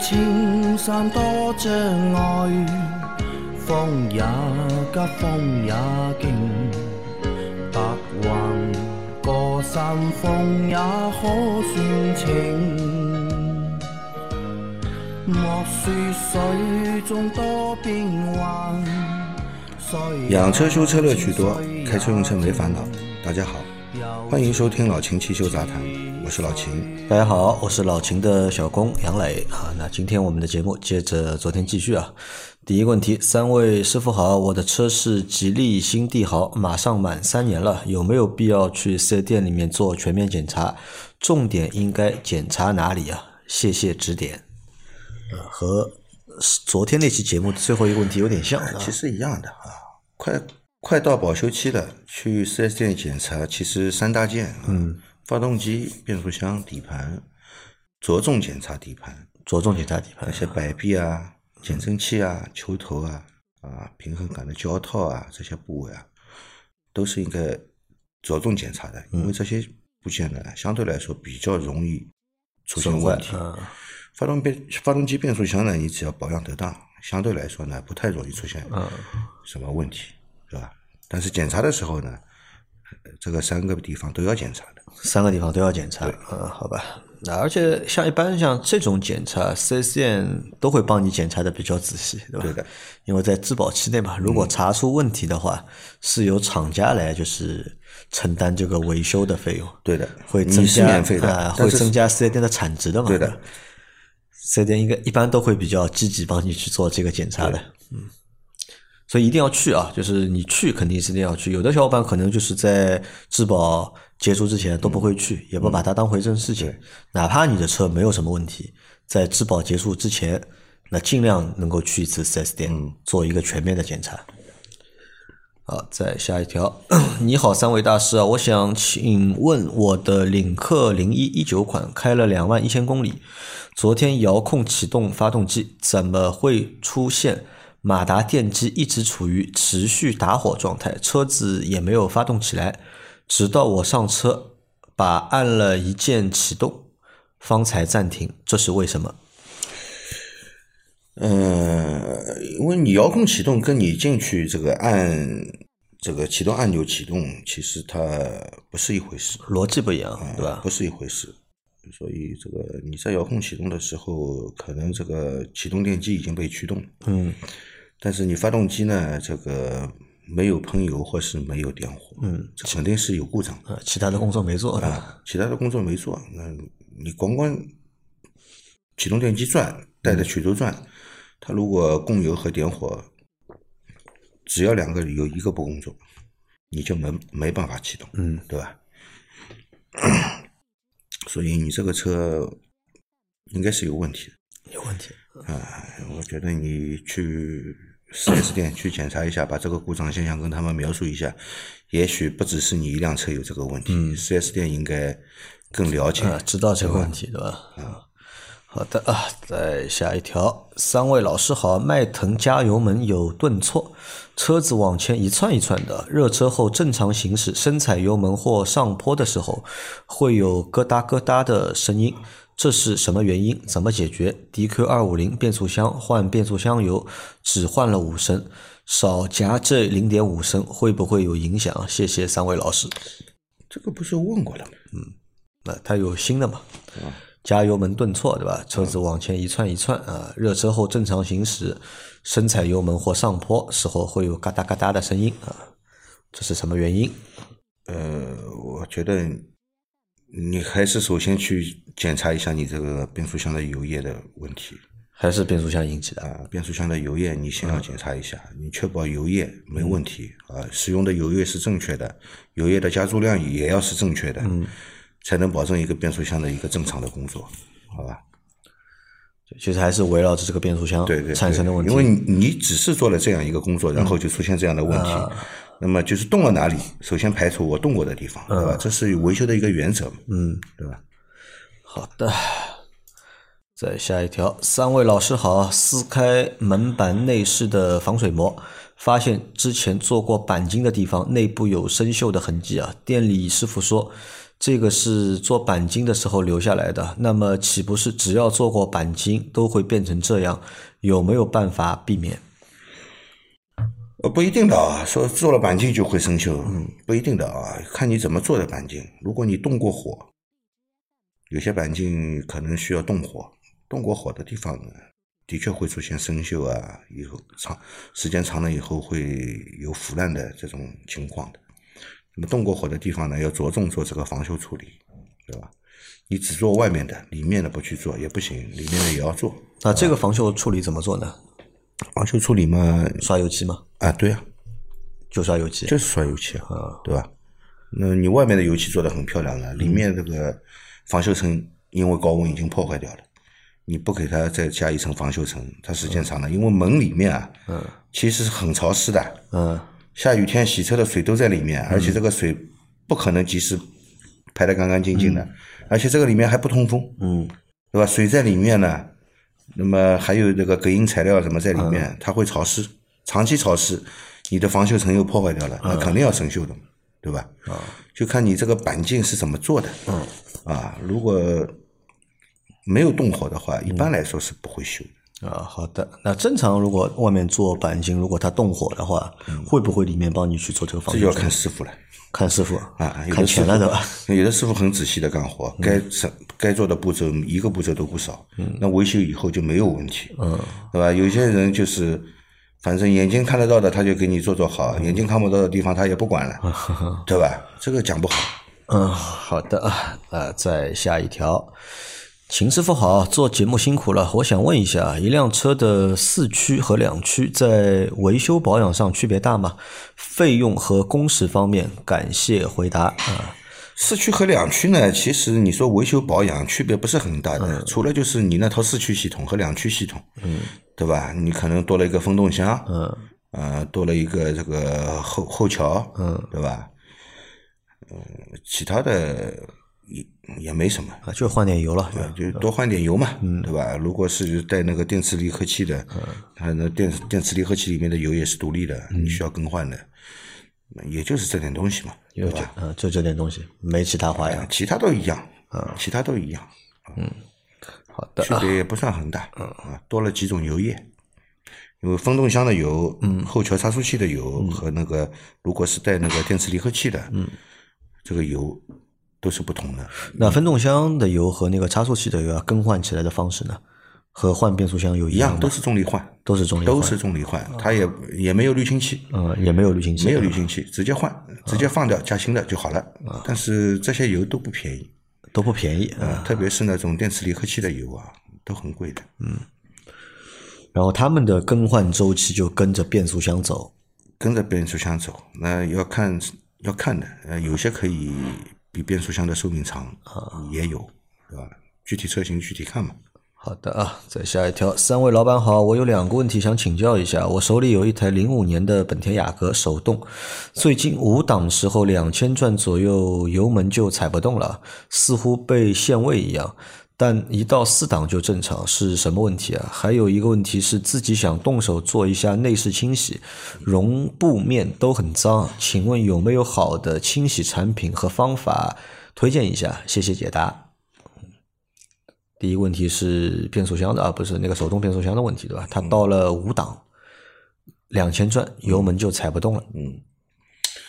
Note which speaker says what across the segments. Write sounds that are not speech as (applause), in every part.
Speaker 1: 青山多障碍，风也急，风也劲，白云过山峰也可算情。莫说水中多变幻，
Speaker 2: 养车修车乐趣多，开车用车没烦恼。大家好，欢迎收听老秦汽修杂谈，我是老秦。
Speaker 3: 大家好，我是老秦的小工杨磊啊。那今天我们的节目接着昨天继续啊。第一个问题，三位师傅好，我的车是吉利新帝豪，马上满三年了，有没有必要去四 S 店里面做全面检查？重点应该检查哪里啊？谢谢指点。呃，和昨天那期节目最后一个问题有点像，
Speaker 2: 其实一样的啊。快快到保修期了，去四 S 店检查，其实三大件，嗯，发动机、变速箱、底盘，着重检查底盘，
Speaker 3: 着重检查底盘，
Speaker 2: 那些摆臂啊、减震器啊、球头啊、啊平衡杆的胶套啊这些部位啊，都是应该着重检查的，因为这些部件呢，相对来说比较容易出现问题。发动变发动机、变速箱呢，你只要保养得当，相对来说呢，不太容易出现什么问题，是吧？但是检查的时候呢，这个三个地方都要检查的，
Speaker 3: 三个地方都要检查。嗯，好吧。那而且像一般像这种检查，四 S 店都会帮你检查的比较仔细，对吧？
Speaker 2: 对的。
Speaker 3: 因为在质保期内嘛，如果查出问题的话，是由厂家来就是承担这个维修的费用。
Speaker 2: 对的，
Speaker 3: 会增加
Speaker 2: 免费的，
Speaker 3: 会增加四 S 店的产值的嘛？
Speaker 2: 对的。
Speaker 3: 四 S 店应该一般都会比较积极帮你去做这个检查的，嗯，所以一定要去啊！就是你去肯定是一定要去。有的小伙伴可能就是在质保结束之前都不会去，也不把它当回正事情。哪怕你的车没有什么问题，在质保结束之前，那尽量能够去一次四 S 店做一个全面的检查。好，再下一条。(clears throat) 你好，三位大师啊，我想请问我的领克零一一九款开了两万一千公里，昨天遥控启动发动机，怎么会出现马达电机一直处于持续打火状态，车子也没有发动起来，直到我上车把按了一键启动，方才暂停，这是为什么？
Speaker 2: 嗯，因为你遥控启动跟你进去这个按这个启动按钮启动，其实它不是一回事，
Speaker 3: 逻辑不一样，对吧？
Speaker 2: 不是一回事，所以这个你在遥控启动的时候，可能这个启动电机已经被驱动，
Speaker 3: 嗯，
Speaker 2: 但是你发动机呢，这个没有喷油或是没有点火，
Speaker 3: 嗯，
Speaker 2: 这肯定是有故障，
Speaker 3: 呃，其他的工作没做，
Speaker 2: 啊，其他的工作没做，那你光光启动电机转，带着曲轴转。它如果供油和点火，只要两个有一个不工作，你就没没办法启动，
Speaker 3: 嗯，
Speaker 2: 对吧？(coughs) 所以你这个车应该是有问题
Speaker 3: 的，有问题
Speaker 2: 啊！我觉得你去四 S 店去检查一下，把这个故障现象跟他们描述一下，也许不只是你一辆车有这个问题，四 S 店应该更了解，
Speaker 3: 知道这个问题，对吧？啊。好的啊，再下一条。三位老师好，迈腾加油门有顿挫，车子往前一窜一窜的，热车后正常行驶，深踩油门或上坡的时候会有咯哒咯哒的声音，这是什么原因？怎么解决？DQ 二五零变速箱换变速箱油只换了五升，少加这零点五升会不会有影响？谢谢三位老师。
Speaker 2: 这个不是问过了吗？
Speaker 3: 嗯，那它有新的嘛？加油门顿挫，对吧？车子往前一窜一窜啊，热车后正常行驶，深踩油门或上坡时候会有嘎哒嘎哒的声音啊，这是什么原因？
Speaker 2: 呃，我觉得你还是首先去检查一下你这个变速箱的油液的问题，
Speaker 3: 还是变速箱引起的
Speaker 2: 啊？变速箱的油液你先要检查一下，你确保油液没问题啊，使用的油液是正确的，油液的加注量也要是正确的。
Speaker 3: 嗯。
Speaker 2: 才能保证一个变速箱的一个正常的工作，好吧？
Speaker 3: 其实还是围绕着这个变速箱
Speaker 2: 对对
Speaker 3: 产生的问题。
Speaker 2: 因为你只是做了这样一个工作，然后就出现这样的问题，那么就是动了哪里，首先排除我动过的地方，对吧？这是维修的一个原则，
Speaker 3: 嗯，
Speaker 2: 对吧？
Speaker 3: 好的，再下一条，三位老师好，撕开门板内饰的防水膜，发现之前做过钣金的地方内部有生锈的痕迹啊，店里师傅说。这个是做钣金的时候留下来的，那么岂不是只要做过钣金都会变成这样？有没有办法避免？
Speaker 2: 呃，不一定的啊，说做了钣金就会生锈，不一定的啊，看你怎么做的钣金。如果你动过火，有些钣金可能需要动火，动过火的地方呢，的确会出现生锈啊，以后长时间长了以后会有腐烂的这种情况的。那么动过火的地方呢，要着重做这个防锈处理，对吧？你只做外面的，里面的不去做也不行，里面的也要做。
Speaker 3: 那这个防锈处理怎么做呢？
Speaker 2: 防锈处理嘛，
Speaker 3: 刷油漆嘛？
Speaker 2: 啊，对啊，
Speaker 3: 就刷油漆。
Speaker 2: 就是刷油漆啊，对吧？那你外面的油漆做的很漂亮了，里面这个防锈层因为高温已经破坏掉了，你不给它再加一层防锈层，它时间长了，因为门里面啊，
Speaker 3: 嗯。
Speaker 2: 其实是很潮湿的，
Speaker 3: 嗯。
Speaker 2: 下雨天洗车的水都在里面，而且这个水不可能及时排得干干净净的，而且这个里面还不通风，
Speaker 3: 嗯。
Speaker 2: 对吧？水在里面呢，那么还有这个隔音材料什么在里面，它会潮湿，长期潮湿，你的防锈层又破坏掉了，那肯定要生锈的，对吧？就看你这个板件是怎么做的，啊，如果没有动火的话，一般来说是不会锈的。
Speaker 3: 啊，好的。那正常如果外面做钣金，如果它动火的话，会不会里面帮你去做这个防
Speaker 2: 这就要？看师傅了
Speaker 3: 看师傅
Speaker 2: 啊，有
Speaker 3: 看钱了对吧？(laughs)
Speaker 2: 有的师傅很仔细的干活，该什该做的步骤一个步骤都不少，那维修以后就没有问题，
Speaker 3: 嗯
Speaker 2: 对吧？有些人就是，反正眼睛看得到的他就给你做做好，眼睛看不到的地方他也不管了，(laughs) 对吧？这个讲不好。
Speaker 3: 嗯，好的啊，呃，再下一条，秦师傅好，做节目辛苦了，我想问一下，一辆车的四驱和两驱在维修保养上区别大吗？费用和工时方面，感谢回答啊。
Speaker 2: 四驱和两驱呢，其实你说维修保养区别不是很大的，除了就是你那套四驱系统和两驱系统，嗯，对吧？你可能多了一个风动箱，
Speaker 3: 嗯
Speaker 2: 呃，多了一个这个后后桥，
Speaker 3: 嗯
Speaker 2: 对吧？嗯，其他的也也没什么，
Speaker 3: 啊，就换点油了，对吧
Speaker 2: 就多换点油嘛，对吧？如果是带那个电磁离合器的，它那电电磁离合器里面的油也是独立的，你需要更换的，也就是这点东西嘛，对
Speaker 3: 就
Speaker 2: 吧？
Speaker 3: 嗯，就这点东西，没其他花样。
Speaker 2: 其他都一样，其他都一样，嗯
Speaker 3: 好的
Speaker 2: 区别也不算很大，啊，多了几种油液。因为风动箱的油，嗯，后桥差速器的油和那个如果是带那个电磁离合器的，嗯，这个油都是不同的。
Speaker 3: 那分动箱的油和那个差速器的油啊，更换起来的方式呢，和换变速箱油一样吗？
Speaker 2: 一样都是重力换，
Speaker 3: 都是重力换。
Speaker 2: 都是重力换，它也也没有滤清器，
Speaker 3: 嗯，也没有滤清器，
Speaker 2: 没有滤清器，直接换，直接放掉加新的就好了。但是这些油都不便宜，
Speaker 3: 都不便宜啊。
Speaker 2: 啊，特别是那种电磁离合器的油啊，都很贵的。嗯。
Speaker 3: 然后他们的更换周期就跟着变速箱走，
Speaker 2: 跟着变速箱走，那要看要看的，呃，有些可以比变速箱的寿命长，也有，对吧？具体车型具体看嘛。
Speaker 3: 好的啊，再下一条，三位老板好，我有两个问题想请教一下。我手里有一台零五年的本田雅阁手动，最近五档时候两千转左右油门就踩不动了，似乎被限位一样。但一到四档就正常，是什么问题啊？还有一个问题是自己想动手做一下内饰清洗，绒布面都很脏，请问有没有好的清洗产品和方法推荐一下？谢谢解答。第一个问题是变速箱的啊，不是那个手动变速箱的问题，对吧？它到了五档，两千转，油门就踩不动了，
Speaker 2: 嗯，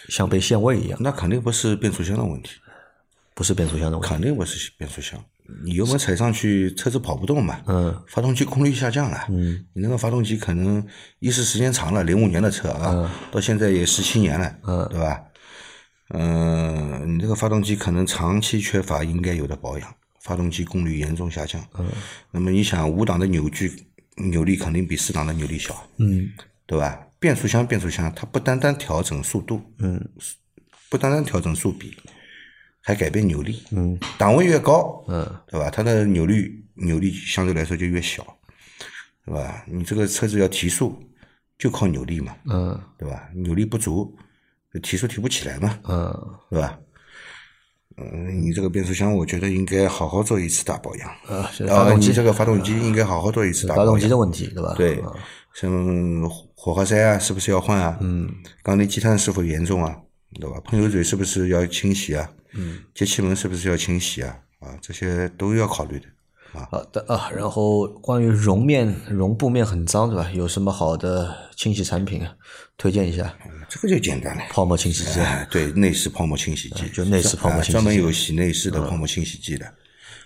Speaker 3: 像被限位一样，
Speaker 2: 那肯定不是变速箱的问题，
Speaker 3: 不是变速箱的问题。
Speaker 2: 肯定不是变速箱。你油门踩上去，车子跑不动嘛，
Speaker 3: 嗯，
Speaker 2: 发动机功率下降了，
Speaker 3: 嗯，
Speaker 2: 你那个发动机可能一是时间长了，零五年的车啊，到现在也十七年了，
Speaker 3: 嗯。
Speaker 2: 对吧？嗯、你这个发动机可能长期缺乏应该有的保养，发动机功率严重下降，嗯，那么你想五档的扭矩扭力肯定比四档的扭力小，
Speaker 3: 嗯。
Speaker 2: 对吧？变速箱，变速箱，它不单单调整速度，
Speaker 3: 嗯，
Speaker 2: 不单单调整速比，还改变扭力，
Speaker 3: 嗯，
Speaker 2: 档位越高，
Speaker 3: 嗯，
Speaker 2: 对吧？它的扭力扭力相对来说就越小，对吧？你这个车子要提速，就靠扭力嘛，
Speaker 3: 嗯
Speaker 2: 对吧？扭力不足，提速提不起来嘛，
Speaker 3: 嗯
Speaker 2: 对吧？嗯，你这个变速箱，我觉得应该好好做一次大保养。
Speaker 3: 啊，是
Speaker 2: 啊，
Speaker 3: 发动机
Speaker 2: 你这个发动机应该好好做一次大保养。
Speaker 3: 发动机的问题，对吧？
Speaker 2: 对
Speaker 3: 啊，
Speaker 2: 像火花塞啊，是不是要换啊？
Speaker 3: 嗯，
Speaker 2: 缸内积碳是否严重啊？对吧？喷油嘴是不是要清洗啊？嗯，节气门是不是要清洗啊？啊，这些都要考虑的。
Speaker 3: 啊好的啊，然后关于绒面、绒布面很脏，对吧？有什么好的清洗产品推荐一下？
Speaker 2: 这个就简单了，
Speaker 3: 泡沫清洗剂。
Speaker 2: 哎，对，内饰泡沫清洗剂，
Speaker 3: 就内饰泡沫清洗剂，
Speaker 2: 专门有洗内饰的泡沫清洗剂的，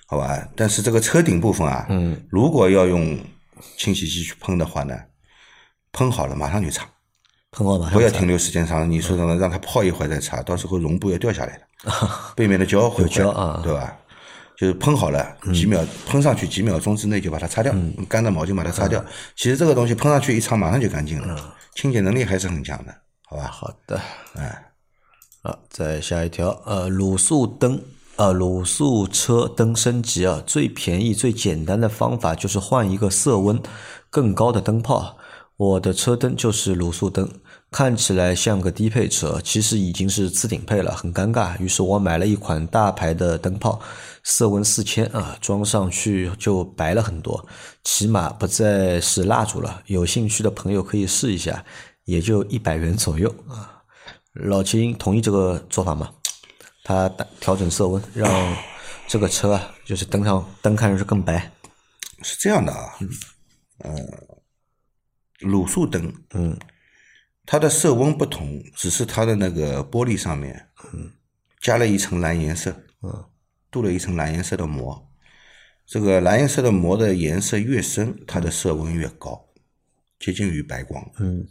Speaker 2: 好吧？但是这个车顶部分啊，嗯，如果要用清洗剂去喷的话呢，喷好了马上就擦，
Speaker 3: 喷好马上
Speaker 2: 不要停留时间长。你说什么让它泡一会儿再擦，到时候绒布要掉下来的，(laughs) 背面的胶会
Speaker 3: 胶啊，
Speaker 2: 对吧？就是喷好了，几秒喷上去，几秒钟之内就把它擦掉，干的毛巾把它擦掉。其实这个东西喷上去一擦，马上就干净了，清洁能力还是很强的，好吧？
Speaker 3: 好的，
Speaker 2: 哎，
Speaker 3: 好，再下一条，呃，卤素灯，呃，卤素车灯升级啊，最便宜、最简单的方法就是换一个色温更高的灯泡。我的车灯就是卤素灯。看起来像个低配车，其实已经是次顶配了，很尴尬。于是我买了一款大牌的灯泡，色温四千啊，装上去就白了很多，起码不再是蜡烛了。有兴趣的朋友可以试一下，也就一百元左右啊。老秦同意这个做法吗？他调整色温，让这个车啊，就是灯上灯看上去更白。
Speaker 2: 是这样的啊，嗯，卤素灯，嗯。它的色温不同，只是它的那个玻璃上面，嗯，加了一层蓝颜色，嗯，镀了一层蓝颜色的膜。这个蓝颜色的膜的颜色越深，它的色温越高，接近于白光，嗯，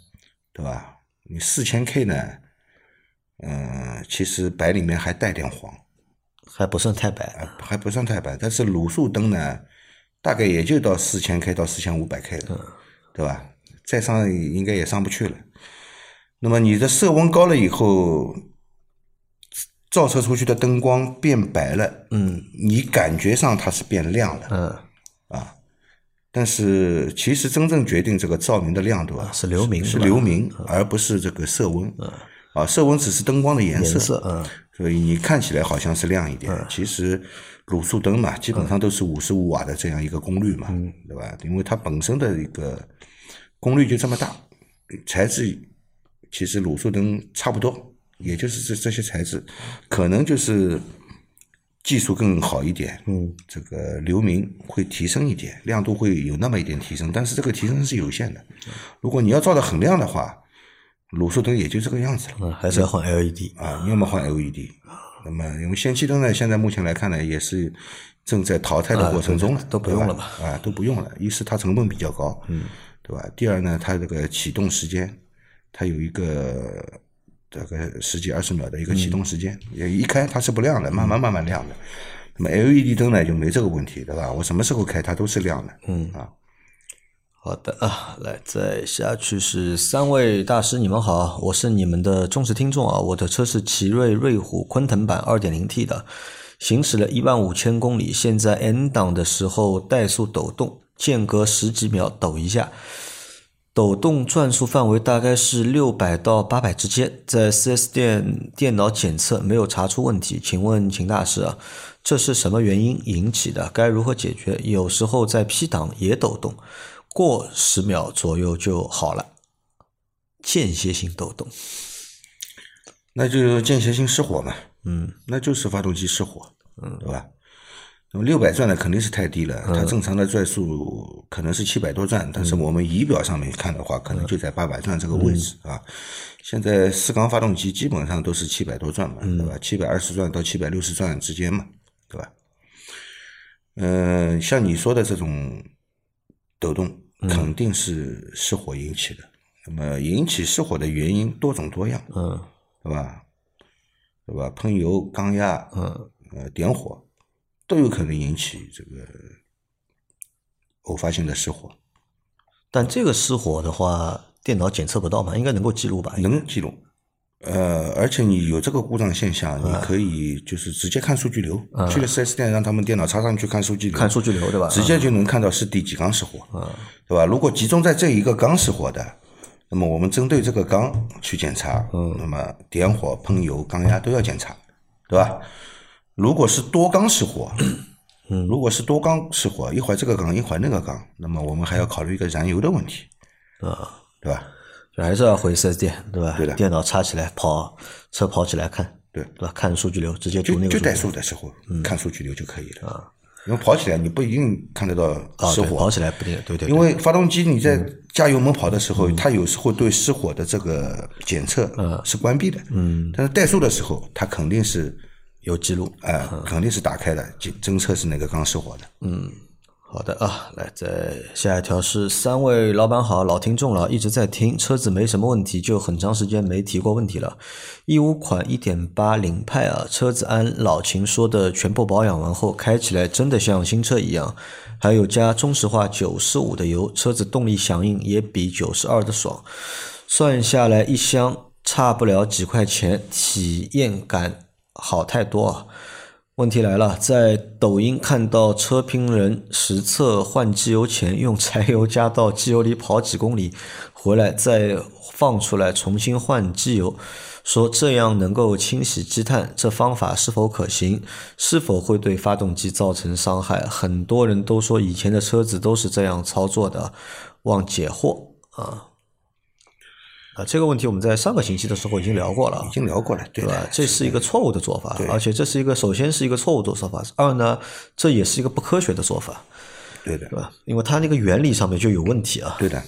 Speaker 2: 对吧？你四千 K 呢，嗯，其实白里面还带点黄，
Speaker 3: 还不算太白，
Speaker 2: 还不算太白。但是卤素灯呢，大概也就到四千 K 到四千五百 K 了，对吧？再上应该也上不去了。那么你的色温高了以后，照射出去的灯光变白了，嗯，你感觉上它是变亮了，嗯，啊，但是其实真正决定这个照明的亮度啊，
Speaker 3: 是流明，
Speaker 2: 是流明，而不是这个色温，啊，色温只是灯光的颜色，嗯，所以你看起来好像是亮一点，其实卤素灯嘛，基本上都是五十五瓦的这样一个功率嘛，对吧？因为它本身的一个功率就这么大，材质。其实卤素灯差不多，也就是这这些材质，可能就是技术更好一点，嗯，这个流明会提升一点，亮度会有那么一点提升，但是这个提升是有限的。如果你要照的很亮的话，卤素灯也就这个样子了，
Speaker 3: 嗯，还是要换 LED
Speaker 2: 啊，要么换 LED。那么因为氙气灯呢，现在目前来看呢，也是正在淘汰的过程中了，
Speaker 3: 都不用了吧？
Speaker 2: 啊，都不用了。一是它成本比较高，嗯，对吧？第二呢，它这个启动时间。它有一个大概十几二十秒的一个启动时间，也一开它是不亮的，慢慢慢慢亮的。那么 LED 灯呢就没这个问题，对吧？我什么时候开它都是亮的。嗯啊，
Speaker 3: 好的啊，来再下去是三位大师，你们好，我是你们的忠实听众啊。我的车是奇瑞瑞虎昆腾版二点零 T 的，行驶了一万五千公里，现在 N 档的时候怠速抖动，间隔十几秒抖一下。抖动转速范围大概是六百到八百之间，在 4S 店电脑检测没有查出问题，请问秦大师啊，这是什么原因引起的？该如何解决？有时候在 P 档也抖动，过十秒左右就好了，间歇性抖动，
Speaker 2: 那就间歇性失火嘛，嗯，那就是发动机失火，嗯，对吧？那么六百转的肯定是太低了，它正常的转速可能是七百多转，但是我们仪表上面看的话，可能就在八百转这个位置啊。现在四缸发动机基本上都是七百多转嘛，对吧？七百二十转到七百六十转之间嘛，对吧？嗯，像你说的这种抖动，肯定是失火引起的。那么引起失火的原因多种多样，嗯，对吧？对吧？喷油、缸压，嗯，呃，点火。都有可能引起这个偶发性的失火，
Speaker 3: 但这个失火的话，电脑检测不到嘛？应该能够记录吧？
Speaker 2: 能记录，呃，而且你有这个故障现象，你可以就是直接看数据流，去了四 S 店让他们电脑插上去看数据流，
Speaker 3: 看数据流对吧？
Speaker 2: 直接就能看到是第几缸失火，对吧？如果集中在这一个缸失火的，那么我们针对这个缸去检查，那么点火、喷油、缸压都要检查，对吧？如果是多缸失火，(clears throat) 嗯，如果是多缸失火，一会儿这个缸，一会儿那个缸，那么我们还要考虑一个燃油的问题，啊，对吧？
Speaker 3: 就还是要回四 S 店，对吧？
Speaker 2: 对的。
Speaker 3: 电脑插起来跑，车跑起来看，
Speaker 2: 对。
Speaker 3: 对吧？看数据流，直接读
Speaker 2: 就就怠
Speaker 3: 那个数据。
Speaker 2: 速的时候看数据流就可以了。因为跑起来你不一定看得到失火，
Speaker 3: 跑起来不定，对对，
Speaker 2: 因为发动机你在
Speaker 3: 嗯。
Speaker 2: 加油门跑的时候，它有时候对失火的这个检测是关闭的，嗯，但是怠速的时候，它肯定是
Speaker 3: 有记录。
Speaker 2: 呃肯定是打开的，侦侦测是那个刚失火的。
Speaker 3: 嗯好的啊，来，再下一条是三位老板好，老听众了，一直在听，车子没什么问题，就很长时间没提过问题了。一五款一点八领派啊，车子按老秦说的全部保养完后，开起来真的像新车一样，还有加中石化九十五的油，车子动力响应也比九十二的爽，算下来一箱差不了几块钱，体验感好太多啊。问题来了，在抖音看到车评人实测换机油前用柴油加到机油里跑几公里，回来再放出来重新换机油，说这样能够清洗积碳，这方法是否可行？是否会对发动机造成伤害？很多人都说以前的车子都是这样操作的，望解惑啊。啊，这个问题我们在上个星期的时候已经聊过了啊
Speaker 2: 已，经聊过了，对
Speaker 3: 吧？这是一个错误的做法，而且这是一个首先是一个错误的做法，二呢，这也是一个不科学的做法，
Speaker 2: 对的
Speaker 3: 对，吧？因为它那个原理上面就有问题啊。
Speaker 2: 对的。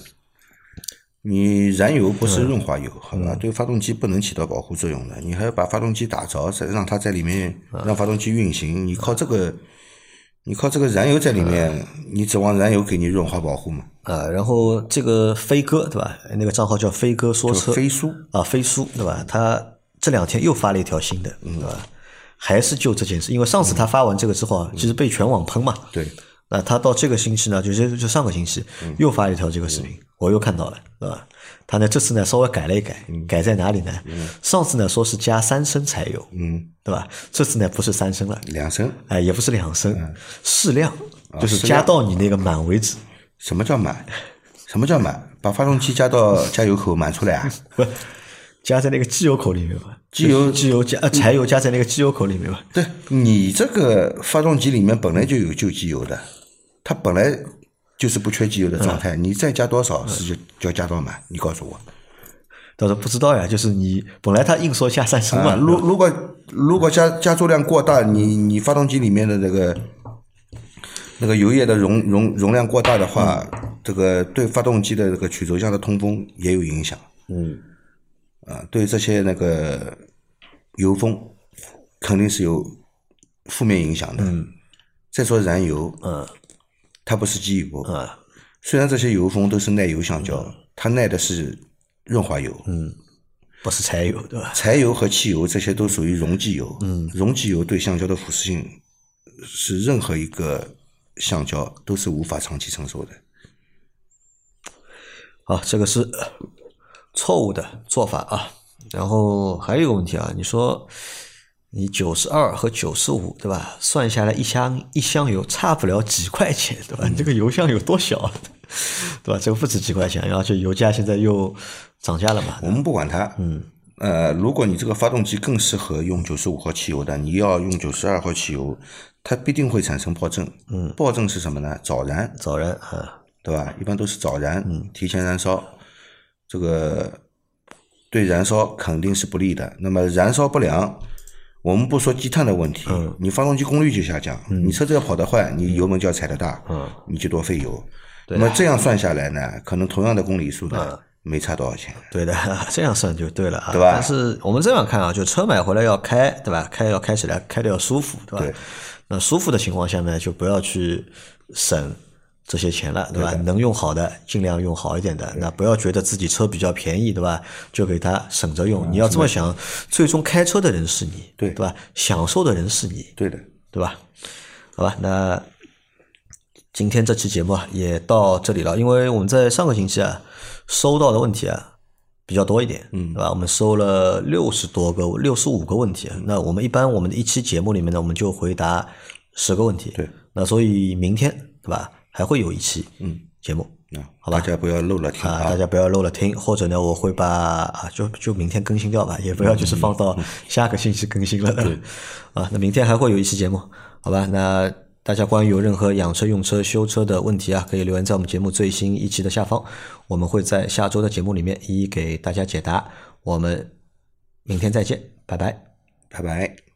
Speaker 2: 你燃油不
Speaker 3: 嗯
Speaker 2: 是润滑油，好吧？对发动机不能起到保护作用的。你还要把发动机打着，再让它在里面
Speaker 3: 嗯
Speaker 2: 让发动机运行。你靠这个，你靠这个燃油在里面，
Speaker 3: 嗯
Speaker 2: 你指望燃油给你润滑保护吗？
Speaker 3: 啊，然后这个飞哥对吧？那个账号叫飞哥说车，
Speaker 2: 飞叔
Speaker 3: 啊，飞叔对吧？他这两天又发了一条新的，对吧？还是就这件事，因为上次他发完这个之后啊，其实被全网喷嘛。
Speaker 2: 对，
Speaker 3: 那他到这个星期呢，就是就上个星期又发了一条这个视频，我又看到了，对吧？他呢这次呢稍微改了一改，改在哪里呢？上次呢说是加三升柴油，
Speaker 2: 嗯，
Speaker 3: 对吧？这次呢不是三升了，
Speaker 2: 两升。
Speaker 3: 哎，也不是两升，适量，就是加到你那个满为止。
Speaker 2: 什么叫满？什么叫满？把发动机加到 (laughs) 加油口满出来啊？(laughs)
Speaker 3: 不，加在那个机油口里面嘛。
Speaker 2: 机油
Speaker 3: 机油加呃柴油加在那个机油口里面嘛。
Speaker 2: 对你这个发动机里面本来就有旧机油的，它本来就是不缺机油的状态，你再加多少是就就要加到满？你告诉我。
Speaker 3: 倒是不知道呀，就是你本来他硬说加三升嘛，
Speaker 2: 啊，如如果如果加加注量过大，你你发动机里面的那个那个油液的容容容量过大的话，这个对发动机的这个曲轴箱的通风也有影响。
Speaker 3: 嗯，
Speaker 2: 啊，对这些那个油封肯定是有负面影响的。嗯，再说燃油，
Speaker 3: 嗯，
Speaker 2: 它不是机油，
Speaker 3: 啊
Speaker 2: 虽然这些油封都是耐油橡胶，它耐的是润滑油。
Speaker 3: 嗯，不是柴油对吧？
Speaker 2: 柴油和汽油这些都属于溶剂油，嗯，溶剂油对橡胶的腐蚀性是任何一个橡胶都是无法长期承受的。
Speaker 3: 好，这个是呃错误的做法啊。然后还有一个问题啊，你说你九十二和九十五对吧？算下来一箱一箱油差不了几块钱对吧？你这个油箱有多小啊 (laughs) 对吧？这个不止几块钱，而且油价现在又涨价了嘛。
Speaker 2: 我们不管它，嗯，呃，如果你这个发动机更适合用九十五号汽油的，你要用九十二号汽油，它必定会产生爆震。嗯，爆震是什么呢？早燃，
Speaker 3: 早燃啊，
Speaker 2: 对吧？一般都是早燃，提前燃烧，这个对燃烧肯定是不利的。那么燃烧不良，我们不说积碳的问题，你发动机功率就下降，你车子要跑得快，你油门就要踩得大，你就多费油。那么这样算下来呢，可能同样的公里数呢，没差多少钱。
Speaker 3: 对的，这样算就对了啊。
Speaker 2: 对吧
Speaker 3: 但是我们这样看啊，就车买回来要开，对吧？开要开起来，开的要舒服，对吧？
Speaker 2: 对
Speaker 3: 那舒服的情况下呢，就不要去省这些钱了，对吧？能用好的尽量用好一点的，那不要觉得自己车比较便宜，对吧？就给它省着用。你要这么想，最终开车的人是你，
Speaker 2: 嗯对
Speaker 3: 对吧？享受的人是你，
Speaker 2: 对的，
Speaker 3: 对吧？好吧，那今天这期节目啊也到这里了，因为我们在上个星期啊收到的问题啊比较多一点，嗯，对吧？我们收了六十多个、六十五个问题，啊那我们一般我们的一期节目里面呢，我们就回答十个问题，
Speaker 2: 对，
Speaker 3: 那所以明天对吧还会有一期嗯节目，
Speaker 2: 啊，
Speaker 3: 好吧
Speaker 2: 大家不要漏了听
Speaker 3: 啊，大家不要漏了听，或者呢，我会把啊，就就明天更新掉吧，也不要就是放到下个星期更新了。对 (laughs) 啊，那明天还会有一期节目，好吧？那大家关于有任何养车、用车、修车的问题啊，可以留言在我们节目最新一期的下方，我们会在下周的节目里面一一给大家解答。我们明天再见，拜拜。
Speaker 2: 拜拜。